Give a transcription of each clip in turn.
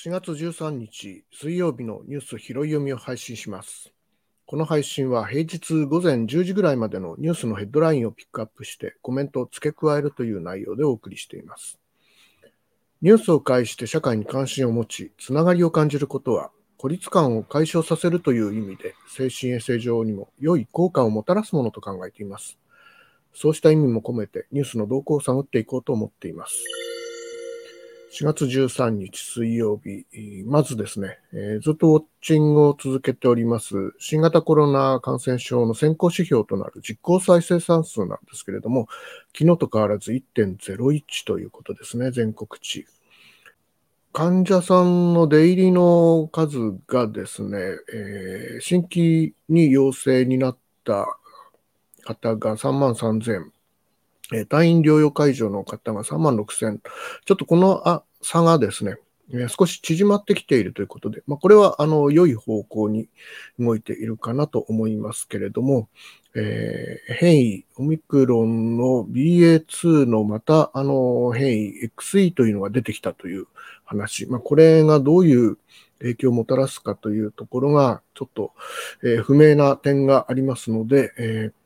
4月13日水曜日のニュース拾い読みを配信します。この配信は平日午前10時ぐらいまでのニュースのヘッドラインをピックアップしてコメントを付け加えるという内容でお送りしています。ニュースを介して社会に関心を持ち、つながりを感じることは孤立感を解消させるという意味で精神衛生上にも良い効果をもたらすものと考えています。そうした意味も込めてニュースの動向を探っていこうと思っています。4月13日水曜日、まずですね、えー、ずっとウォッチングを続けております、新型コロナ感染症の先行指標となる実効再生産数なんですけれども、昨日と変わらず1.01ということですね、全国値。患者さんの出入りの数がですね、えー、新規に陽性になった方が3万3000、退院療養会場の方が3万6000。ちょっとこのあ差がですね、少し縮まってきているということで、まあ、これはあの良い方向に動いているかなと思いますけれども、えー、変異、オミクロンの BA2 のまたあの変異 XE というのが出てきたという話、まあ、これがどういう影響をもたらすかというところが、ちょっと、えー、不明な点がありますので、えー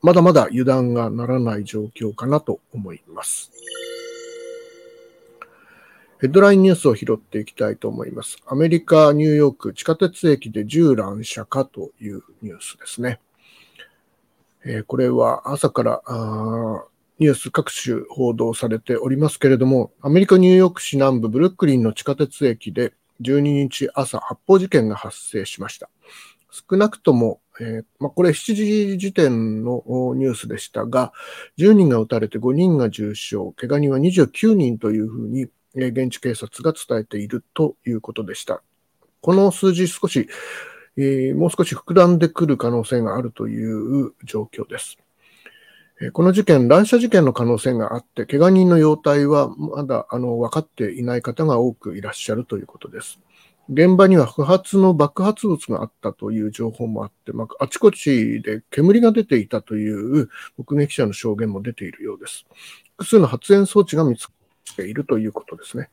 まだまだ油断がならない状況かなと思います。ヘッドラインニュースを拾っていきたいと思います。アメリカ・ニューヨーク地下鉄駅で銃乱射かというニュースですね。えー、これは朝からニュース各種報道されておりますけれども、アメリカ・ニューヨーク市南部ブルックリンの地下鉄駅で12日朝発砲事件が発生しました。少なくともえー、まあ、これ7時時点のニュースでしたが、10人が撃たれて5人が重傷、怪我人は29人というふうに、現地警察が伝えているということでした。この数字少し、え、もう少し膨らんでくる可能性があるという状況です。この事件、乱射事件の可能性があって、怪我人の容体はまだあの分かっていない方が多くいらっしゃるということです。現場には不発の爆発物があったという情報もあって、まあ、あちこちで煙が出ていたという目撃者の証言も出ているようです。複数の発煙装置が見つかっているということですね。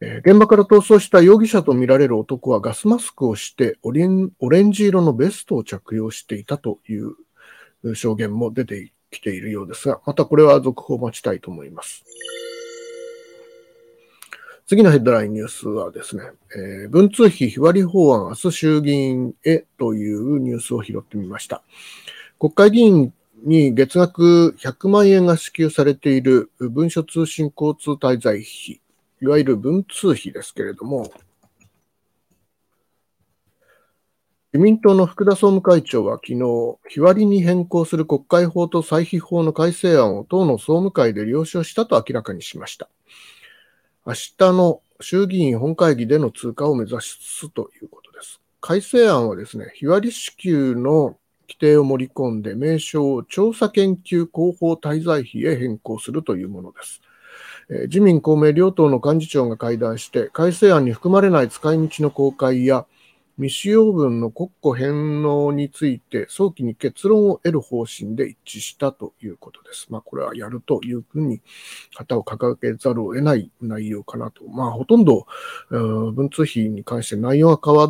現場から逃走した容疑者とみられる男はガスマスクをしてオレンオレンジ色のベストを着用していたという証言も出てきているようですが、またこれは続報を待ちたいと思います。次のヘッドラインニュースはですね、えー、文通費日割り法案明日衆議院へというニュースを拾ってみました。国会議員に月額100万円が支給されている文書通信交通滞在費、いわゆる文通費ですけれども、自民党の福田総務会長は昨日、日割りに変更する国会法と歳費法の改正案を党の総務会で了承したと明らかにしました。明日の衆議院本会議での通過を目指すということです。改正案はですね、日割り支給の規定を盛り込んで、名称を調査研究広報滞在費へ変更するというものです。自民公明両党の幹事長が会談して、改正案に含まれない使い道の公開や、未使用分の国庫返納について早期に結論を得る方針で一致したということです。まあ、これはやるというふうに旗を掲げざるを得ない内容かなと。まあ、ほとんど、文通費に関して内容は変わ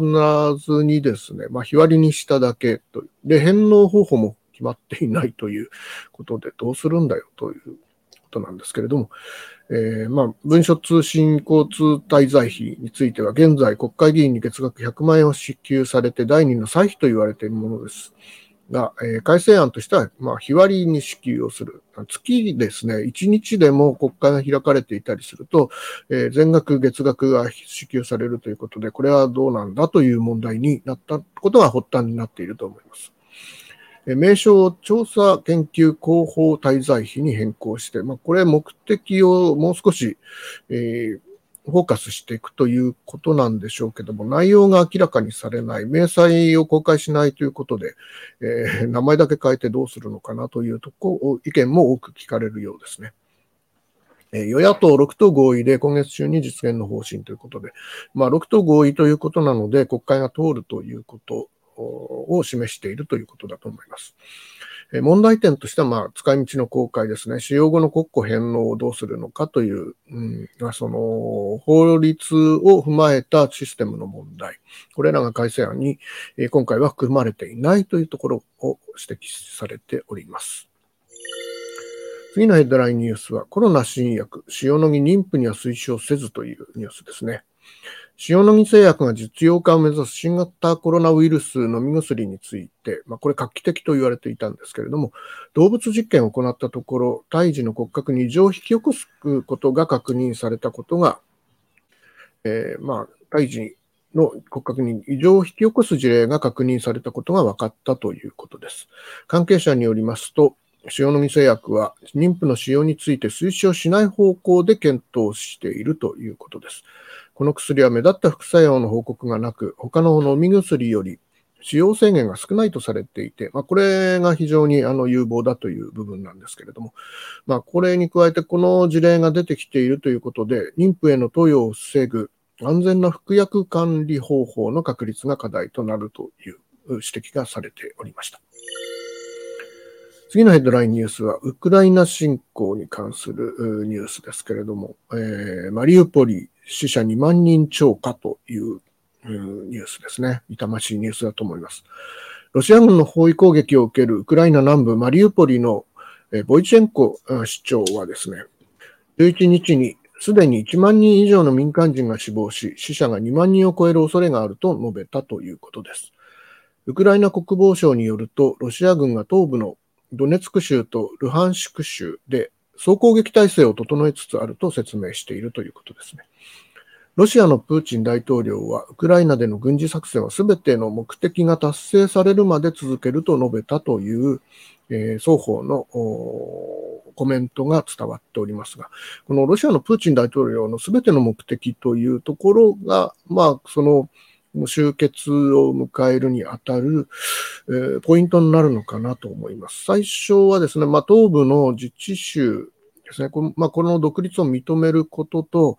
らずにですね、まあ、日割りにしただけと。で、返納方法も決まっていないということで、どうするんだよということなんですけれども、えー、まあ、文書通信交通滞在費については、現在国会議員に月額100万円を支給されて、第2の歳費と言われているものです。が、えー、改正案としては、まあ、日割りに支給をする。月ですね、1日でも国会が開かれていたりすると、えー、全額月額が支給されるということで、これはどうなんだという問題になったことが発端になっていると思います。名称を調査研究広報滞在費に変更して、まあ、これ目的をもう少し、えー、フォーカスしていくということなんでしょうけども、内容が明らかにされない、明細を公開しないということで、えー、名前だけ変えてどうするのかなというとこ、意見も多く聞かれるようですね。与野党6党合意で今月中に実現の方針ということで、まあ、6党合意ということなので、国会が通るということを示しているということだと思います。問題点としては、まあ、使い道の公開ですね。使用後の国庫返納をどうするのかという、うん、その、法律を踏まえたシステムの問題。これらが改正案に、今回は含まれていないというところを指摘されております。次のヘッドラインニュースは、コロナ新薬、塩野義妊婦には推奨せずというニュースですね。塩野義製薬が実用化を目指す新型コロナウイルス飲み薬について、まあ、これ画期的と言われていたんですけれども、動物実験を行ったところ、胎児の骨格に異常を引き起こすことが確認されたことが、えー、まあ、胎児の骨格に異常を引き起こす事例が確認されたことが分かったということです。関係者によりますと、塩野義製薬は妊婦の使用について推奨しない方向で検討しているということです。この薬は目立った副作用の報告がなく、他の飲み薬より使用制限が少ないとされていて、まあ、これが非常にあの有望だという部分なんですけれども、まあ、これに加えてこの事例が出てきているということで、妊婦への投与を防ぐ安全な服薬管理方法の確立が課題となるという指摘がされておりました。次のヘッドラインニュースは、ウクライナ侵攻に関するニュースですけれども、えー、マリウポリ死者2万人超過というニュースですね。痛ましいニュースだと思います。ロシア軍の包囲攻撃を受けるウクライナ南部マリウポリのボイチェンコ市長はですね、11日にすでに1万人以上の民間人が死亡し、死者が2万人を超える恐れがあると述べたということです。ウクライナ国防省によると、ロシア軍が東部のドネツク州とルハンシク州で総攻撃体制を整えつつあると説明しているということですね。ロシアのプーチン大統領は、ウクライナでの軍事作戦は全ての目的が達成されるまで続けると述べたという、えー、双方のコメントが伝わっておりますが、このロシアのプーチン大統領の全ての目的というところが、まあ、その、終結を迎えるにあたる、えー、ポイントになるのかなと思います。最初はですね、まあ、東部の自治州ですね、この,、まあ、この独立を認めることと、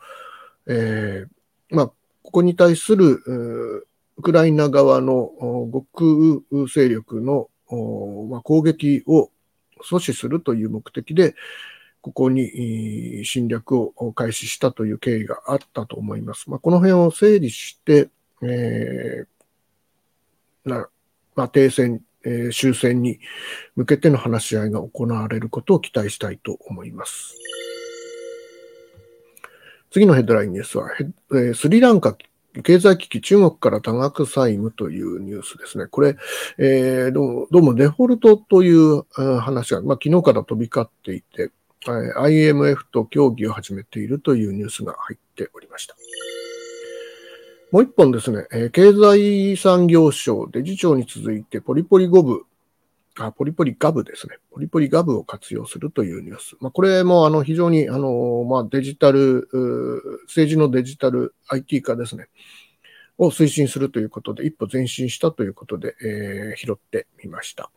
えーまあ、ここに対するウクライナ側の極右勢力の、まあ、攻撃を阻止するという目的で、ここに侵略を開始したという経緯があったと思います。まあ、この辺を整理して、えーなまあ、停戦、えー、終戦に向けての話し合いが行われることを期待したいと思います。次のヘッドラインニュースは、えー、スリランカ経済危機、中国から多額債務というニュースですね。これ、えー、どうもどうもデフォルトという話が、まあ、昨日から飛び交っていて、IMF と協議を始めているというニュースが入っておりました。もう一本ですね、えー、経済産業省デジ庁に続いてポリポリゴブ、あ、ポリポリガブですね。ポリポリガブを活用するというニュース。まあ、これもあの非常にあの、まあ、デジタル、政治のデジタル IT 化ですね。を推進するということで、一歩前進したということで、えー、拾ってみました。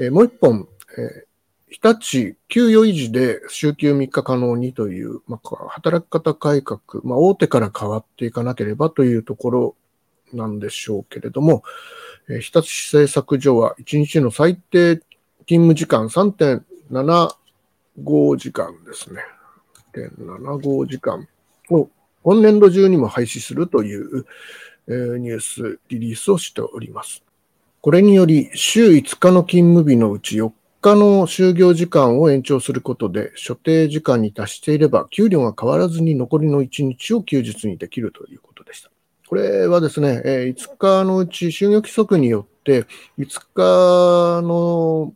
えー、もう一本、えー日立給与維持で週休3日可能にという、まあ、働き方改革、まあ、大手から変わっていかなければというところなんでしょうけれども、えー、日立製作所は1日の最低勤務時間3.75時間ですね。3.75時間を今年度中にも廃止するという、えー、ニュースリリースをしております。これにより、週5日の勤務日のうち4日の就業時間を延長することで、所定時間に達していれば、給料が変わらずに残りの1日を休日にできるということでした。これはですね、5日のうち就業規則によって、5日の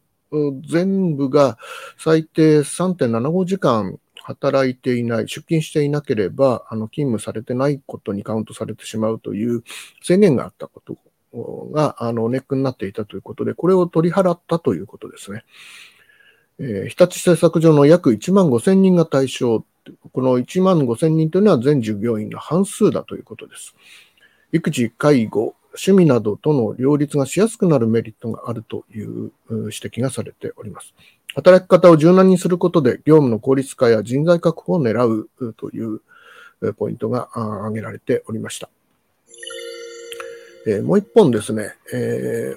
全部が最低3.75時間働いていない、出勤していなければ、あの勤務されてないことにカウントされてしまうという制限があったことがあのネックになっていたということで、これを取り払ったということですね。えー、日立製作所の約1万5千人が対象、この1万5千人というのは全従業員の半数だということです。育児、介護、趣味などとの両立がしやすくなるメリットがあるという指摘がされております。働き方を柔軟にすることで業務の効率化や人材確保を狙うというポイントが挙げられておりました。えー、もう一本ですね、えー、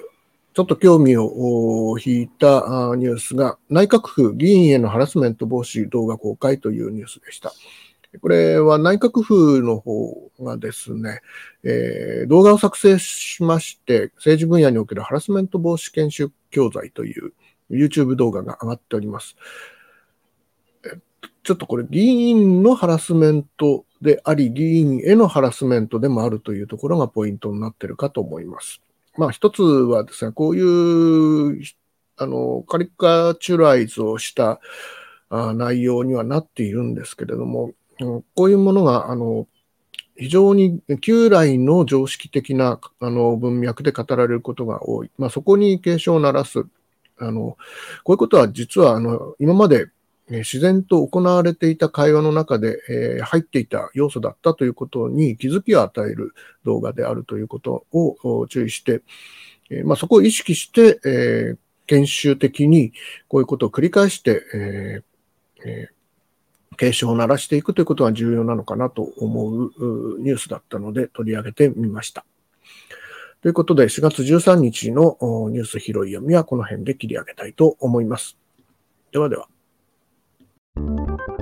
ちょっと興味を引いたニュースが、内閣府議員へのハラスメント防止動画公開というニュースでした。これは内閣府の方がですね、えー、動画を作成しまして、政治分野におけるハラスメント防止研修教材という YouTube 動画が上がっております。ちょっとこれ議員のハラスメントであり、議員へのハラスメントでもあるというところがポイントになってるかと思います。まあ一つはですね、こういうあのカリカチュライズをしたあ内容にはなっているんですけれども、こういうものが、あの、非常に旧来の常識的なあの文脈で語られることが多い。まあ、そこに警鐘を鳴らす。あの、こういうことは実は、あの、今まで自然と行われていた会話の中で、え、入っていた要素だったということに気づきを与える動画であるということを注意して、え、まあ、そこを意識して、え、研修的にこういうことを繰り返して、ええ警鐘を鳴らしていくということが重要なのかなと思うニュースだったので取り上げてみました。ということで、4月13日のニュース拾い読みはこの辺で切り上げたいと思います。ではでは。Thank you.